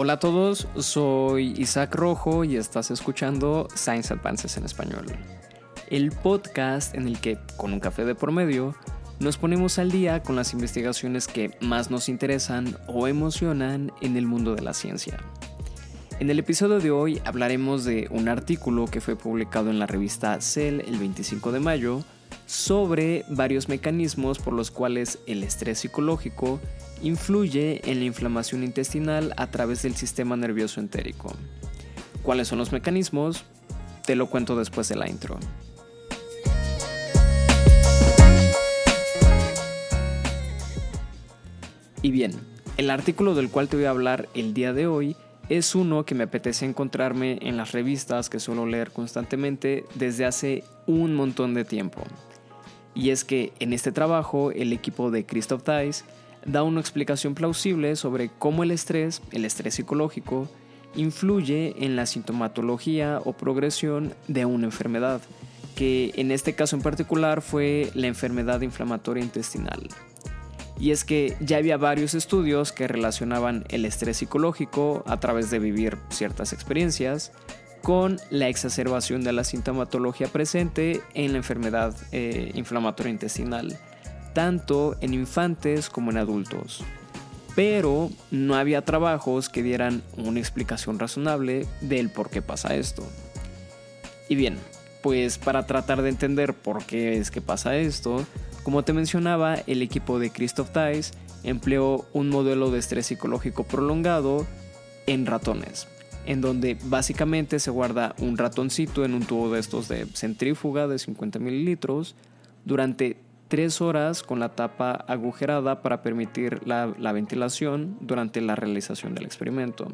Hola a todos, soy Isaac Rojo y estás escuchando Science Advances en español. El podcast en el que, con un café de por medio, nos ponemos al día con las investigaciones que más nos interesan o emocionan en el mundo de la ciencia. En el episodio de hoy hablaremos de un artículo que fue publicado en la revista Cell el 25 de mayo sobre varios mecanismos por los cuales el estrés psicológico influye en la inflamación intestinal a través del sistema nervioso entérico. ¿Cuáles son los mecanismos? Te lo cuento después de la intro. Y bien, el artículo del cual te voy a hablar el día de hoy es uno que me apetece encontrarme en las revistas que suelo leer constantemente desde hace un montón de tiempo. Y es que en este trabajo el equipo de Christoph Theis da una explicación plausible sobre cómo el estrés, el estrés psicológico, influye en la sintomatología o progresión de una enfermedad, que en este caso en particular fue la enfermedad inflamatoria intestinal. Y es que ya había varios estudios que relacionaban el estrés psicológico a través de vivir ciertas experiencias con la exacerbación de la sintomatología presente en la enfermedad eh, inflamatoria intestinal tanto en infantes como en adultos. Pero no había trabajos que dieran una explicación razonable del por qué pasa esto. Y bien, pues para tratar de entender por qué es que pasa esto, como te mencionaba, el equipo de Christoph Theis empleó un modelo de estrés psicológico prolongado en ratones, en donde básicamente se guarda un ratoncito en un tubo de estos de centrífuga de 50 mililitros durante tres horas con la tapa agujerada para permitir la, ventilación durante la realización del experimento.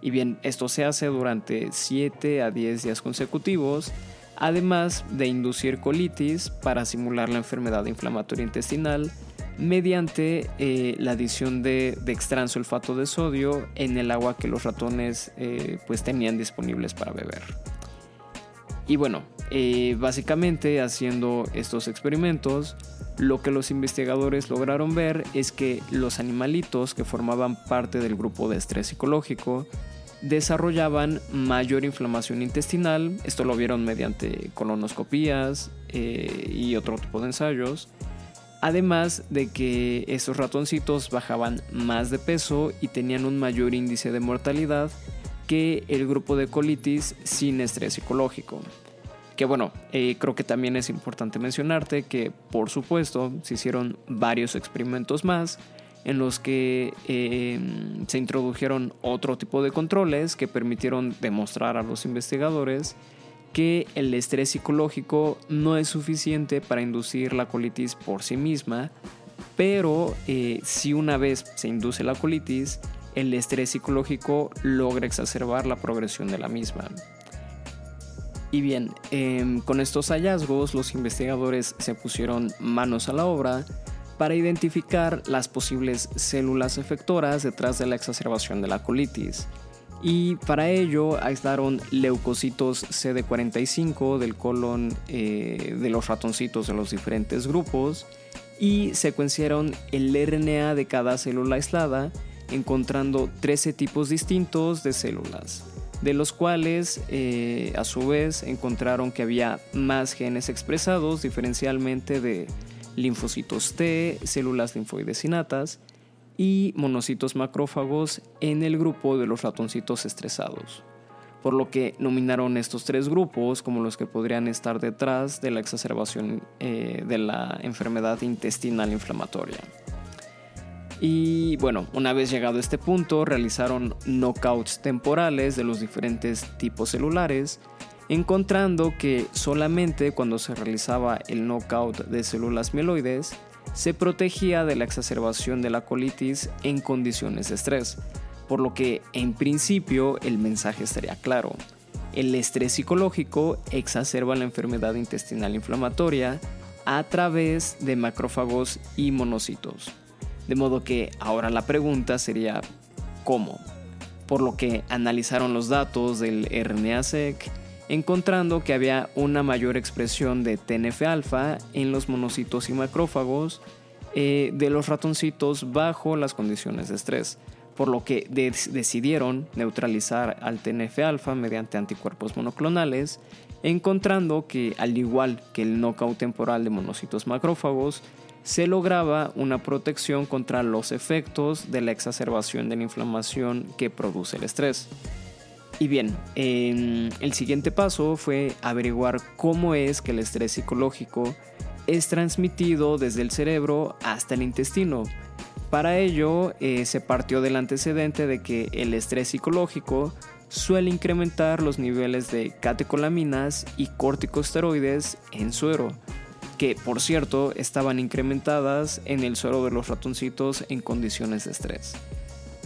Y bien, esto se hace durante 7 a 10 días consecutivos, además de inducir colitis para simular la enfermedad inflamatoria intestinal mediante eh, la adición de, de sulfato de sodio en el agua que los ratones eh, pues tenían disponibles para beber. Y bueno, eh, básicamente haciendo estos experimentos, lo que los investigadores lograron ver es que los animalitos que formaban parte del grupo de estrés psicológico desarrollaban mayor inflamación intestinal, esto lo vieron mediante colonoscopías eh, y otro tipo de ensayos, además de que esos ratoncitos bajaban más de peso y tenían un mayor índice de mortalidad que el grupo de colitis sin estrés psicológico. Que bueno, eh, creo que también es importante mencionarte que por supuesto se hicieron varios experimentos más en los que eh, se introdujeron otro tipo de controles que permitieron demostrar a los investigadores que el estrés psicológico no es suficiente para inducir la colitis por sí misma, pero eh, si una vez se induce la colitis, el estrés psicológico logra exacerbar la progresión de la misma. Y bien, em, con estos hallazgos los investigadores se pusieron manos a la obra para identificar las posibles células efectoras detrás de la exacerbación de la colitis. Y para ello aislaron leucocitos CD45 del colon eh, de los ratoncitos de los diferentes grupos y secuenciaron el RNA de cada célula aislada encontrando 13 tipos distintos de células de los cuales eh, a su vez encontraron que había más genes expresados diferencialmente de linfocitos T, células linfoides innatas y monocitos macrófagos en el grupo de los ratoncitos estresados, por lo que nominaron estos tres grupos como los que podrían estar detrás de la exacerbación eh, de la enfermedad intestinal inflamatoria. Y bueno, una vez llegado a este punto, realizaron knockouts temporales de los diferentes tipos celulares, encontrando que solamente cuando se realizaba el knockout de células mieloides, se protegía de la exacerbación de la colitis en condiciones de estrés, por lo que en principio el mensaje estaría claro. El estrés psicológico exacerba la enfermedad intestinal inflamatoria a través de macrófagos y monocitos. De modo que ahora la pregunta sería ¿cómo? Por lo que analizaron los datos del RNA-seq, encontrando que había una mayor expresión de TNF-alfa en los monocitos y macrófagos eh, de los ratoncitos bajo las condiciones de estrés, por lo que decidieron neutralizar al TNF-alfa mediante anticuerpos monoclonales, encontrando que al igual que el knockout temporal de monocitos macrófagos, se lograba una protección contra los efectos de la exacerbación de la inflamación que produce el estrés. Y bien, el siguiente paso fue averiguar cómo es que el estrés psicológico es transmitido desde el cerebro hasta el intestino. Para ello eh, se partió del antecedente de que el estrés psicológico suele incrementar los niveles de catecolaminas y corticosteroides en suero, que por cierto estaban incrementadas en el suero de los ratoncitos en condiciones de estrés.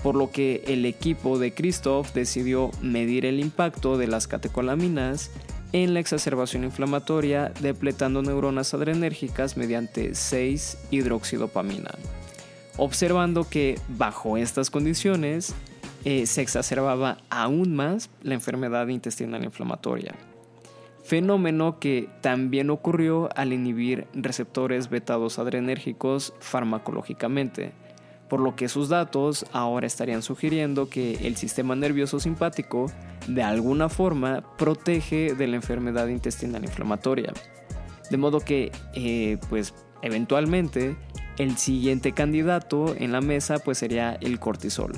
Por lo que el equipo de Christoph decidió medir el impacto de las catecolaminas en la exacerbación inflamatoria depletando neuronas adrenérgicas mediante 6-hidroxidopamina, observando que bajo estas condiciones eh, se exacerbaba aún más la enfermedad intestinal inflamatoria, fenómeno que también ocurrió al inhibir receptores betados adrenérgicos farmacológicamente, por lo que sus datos ahora estarían sugiriendo que el sistema nervioso simpático de alguna forma protege de la enfermedad intestinal inflamatoria. De modo que, eh, pues, eventualmente, el siguiente candidato en la mesa pues sería el cortisol,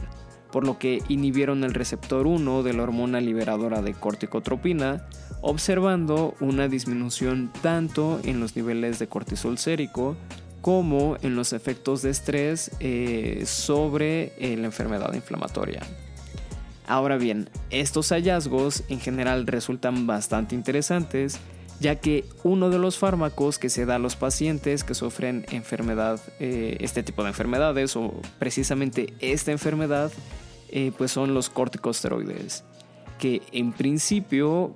por lo que inhibieron el receptor 1 de la hormona liberadora de corticotropina, observando una disminución tanto en los niveles de cortisol sérico como en los efectos de estrés eh, sobre eh, la enfermedad inflamatoria. Ahora bien, estos hallazgos en general resultan bastante interesantes ya que uno de los fármacos que se da a los pacientes que sufren enfermedad, eh, este tipo de enfermedades o precisamente esta enfermedad, pues son los corticosteroides, que en principio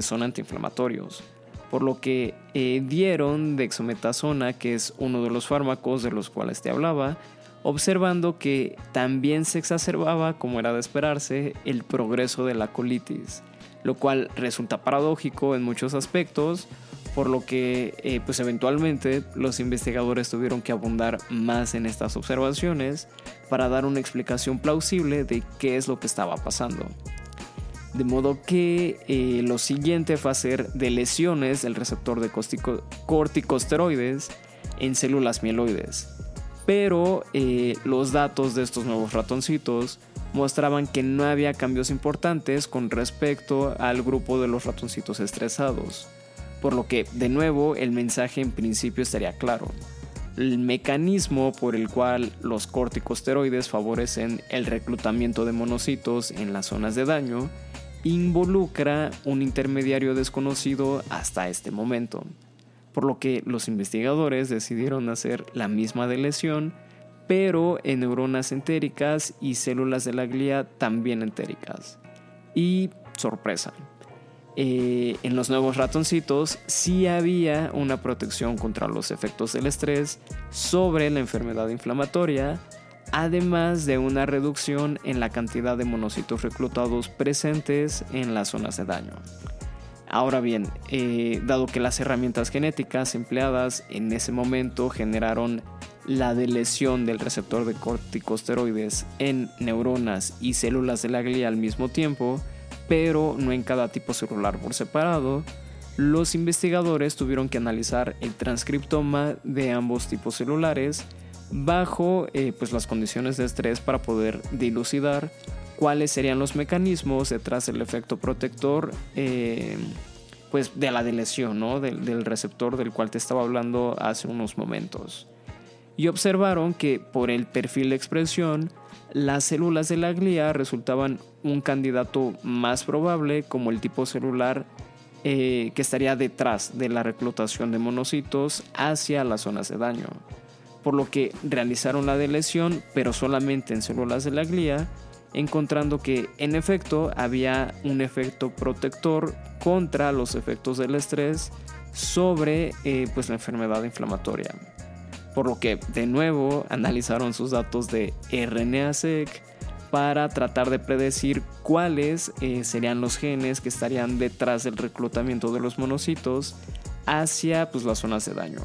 son antiinflamatorios por lo que eh, dieron dexametasona, que es uno de los fármacos de los cuales te hablaba, observando que también se exacerbaba, como era de esperarse, el progreso de la colitis, lo cual resulta paradójico en muchos aspectos, por lo que eh, pues eventualmente los investigadores tuvieron que abundar más en estas observaciones para dar una explicación plausible de qué es lo que estaba pasando. De modo que eh, lo siguiente fue hacer de lesiones del receptor de corticosteroides en células mieloides. Pero eh, los datos de estos nuevos ratoncitos mostraban que no había cambios importantes con respecto al grupo de los ratoncitos estresados. Por lo que, de nuevo, el mensaje en principio estaría claro. El mecanismo por el cual los corticosteroides favorecen el reclutamiento de monocitos en las zonas de daño involucra un intermediario desconocido hasta este momento, por lo que los investigadores decidieron hacer la misma lesión, pero en neuronas entéricas y células de la glía también entéricas. Y sorpresa, eh, en los nuevos ratoncitos sí había una protección contra los efectos del estrés sobre la enfermedad inflamatoria, además de una reducción en la cantidad de monocitos reclutados presentes en las zonas de daño. Ahora bien, eh, dado que las herramientas genéticas empleadas en ese momento generaron la delesión del receptor de corticosteroides en neuronas y células de la glía al mismo tiempo, pero no en cada tipo celular por separado, los investigadores tuvieron que analizar el transcriptoma de ambos tipos celulares bajo eh, pues las condiciones de estrés para poder dilucidar cuáles serían los mecanismos detrás del efecto protector eh, pues de la delesión ¿no? del, del receptor del cual te estaba hablando hace unos momentos y observaron que por el perfil de expresión las células de la glía resultaban un candidato más probable como el tipo celular eh, que estaría detrás de la reclutación de monocitos hacia las zonas de daño por lo que realizaron la delesión, pero solamente en células de la glía, encontrando que en efecto había un efecto protector contra los efectos del estrés sobre eh, pues la enfermedad inflamatoria. Por lo que de nuevo analizaron sus datos de RNA-seq para tratar de predecir cuáles eh, serían los genes que estarían detrás del reclutamiento de los monocitos hacia pues, las zonas de daño.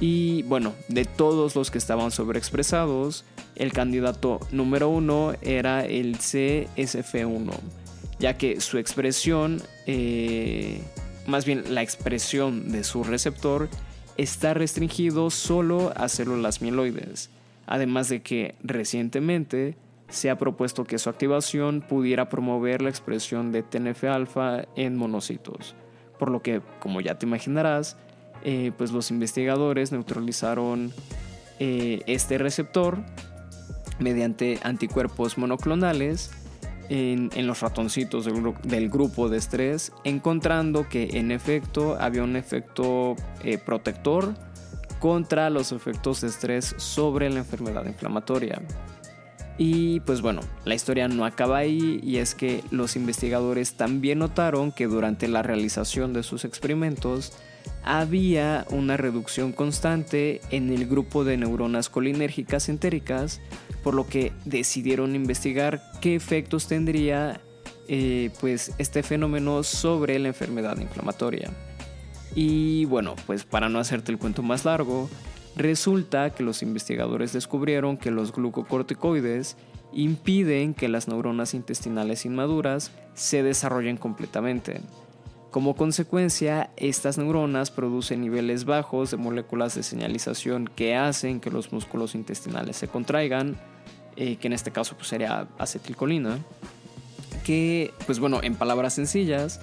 Y bueno, de todos los que estaban sobreexpresados, el candidato número uno era el CSF1, ya que su expresión, eh, más bien la expresión de su receptor, está restringido solo a células mieloides, además de que recientemente se ha propuesto que su activación pudiera promover la expresión de TNF-alfa en monocitos, por lo que, como ya te imaginarás, eh, pues los investigadores neutralizaron eh, este receptor mediante anticuerpos monoclonales en, los ratoncitos del, grupo de estrés, encontrando que en efecto había un efecto eh, protector contra los efectos de estrés sobre la enfermedad inflamatoria. Y pues bueno, la historia no acaba ahí y es que los investigadores también notaron que durante la realización de sus experimentos había una reducción constante en el grupo de neuronas colinérgicas entéricas, por lo que decidieron investigar qué efectos tendría eh, pues este fenómeno sobre la enfermedad inflamatoria. Y bueno, pues para no hacerte el cuento más largo, Resulta que los investigadores descubrieron que los glucocorticoides impiden que las neuronas intestinales inmaduras se desarrollen completamente. Como consecuencia, estas neuronas producen niveles bajos de moléculas de señalización que hacen que los músculos intestinales se contraigan, eh, que en este caso pues, sería acetilcolina, que, pues bueno, en palabras sencillas,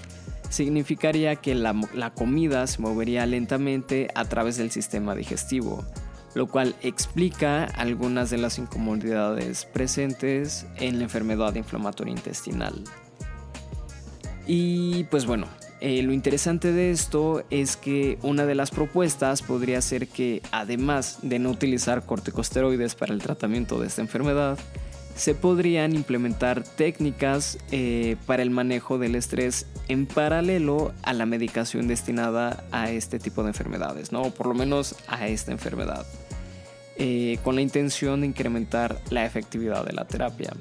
significaría que la, comida se movería lentamente a través del sistema digestivo, lo cual explica algunas de las incomodidades presentes en la enfermedad inflamatoria intestinal. Y pues bueno, eh, lo interesante de esto es que una de las propuestas podría ser que además de no utilizar corticosteroides para el tratamiento de esta enfermedad, se podrían implementar técnicas eh, para el manejo del estrés en paralelo a la medicación destinada a este tipo de enfermedades, ¿no? o por lo menos a esta enfermedad, eh, con la intención de incrementar la efectividad de la terapia.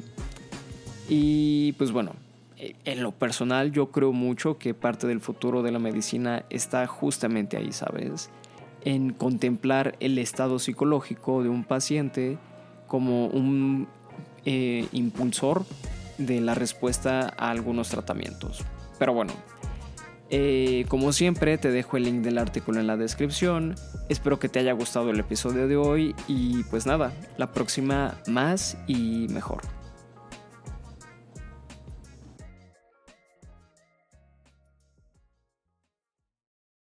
Y pues bueno, en lo personal yo creo mucho que parte del futuro de la medicina está justamente ahí, ¿sabes? En contemplar el estado psicológico de un paciente como un eh, impulsor de la respuesta a algunos tratamientos. Pero bueno, eh, como siempre te dejo el link del artículo en la descripción. Espero que te haya gustado el episodio de hoy y pues nada, la próxima más y mejor.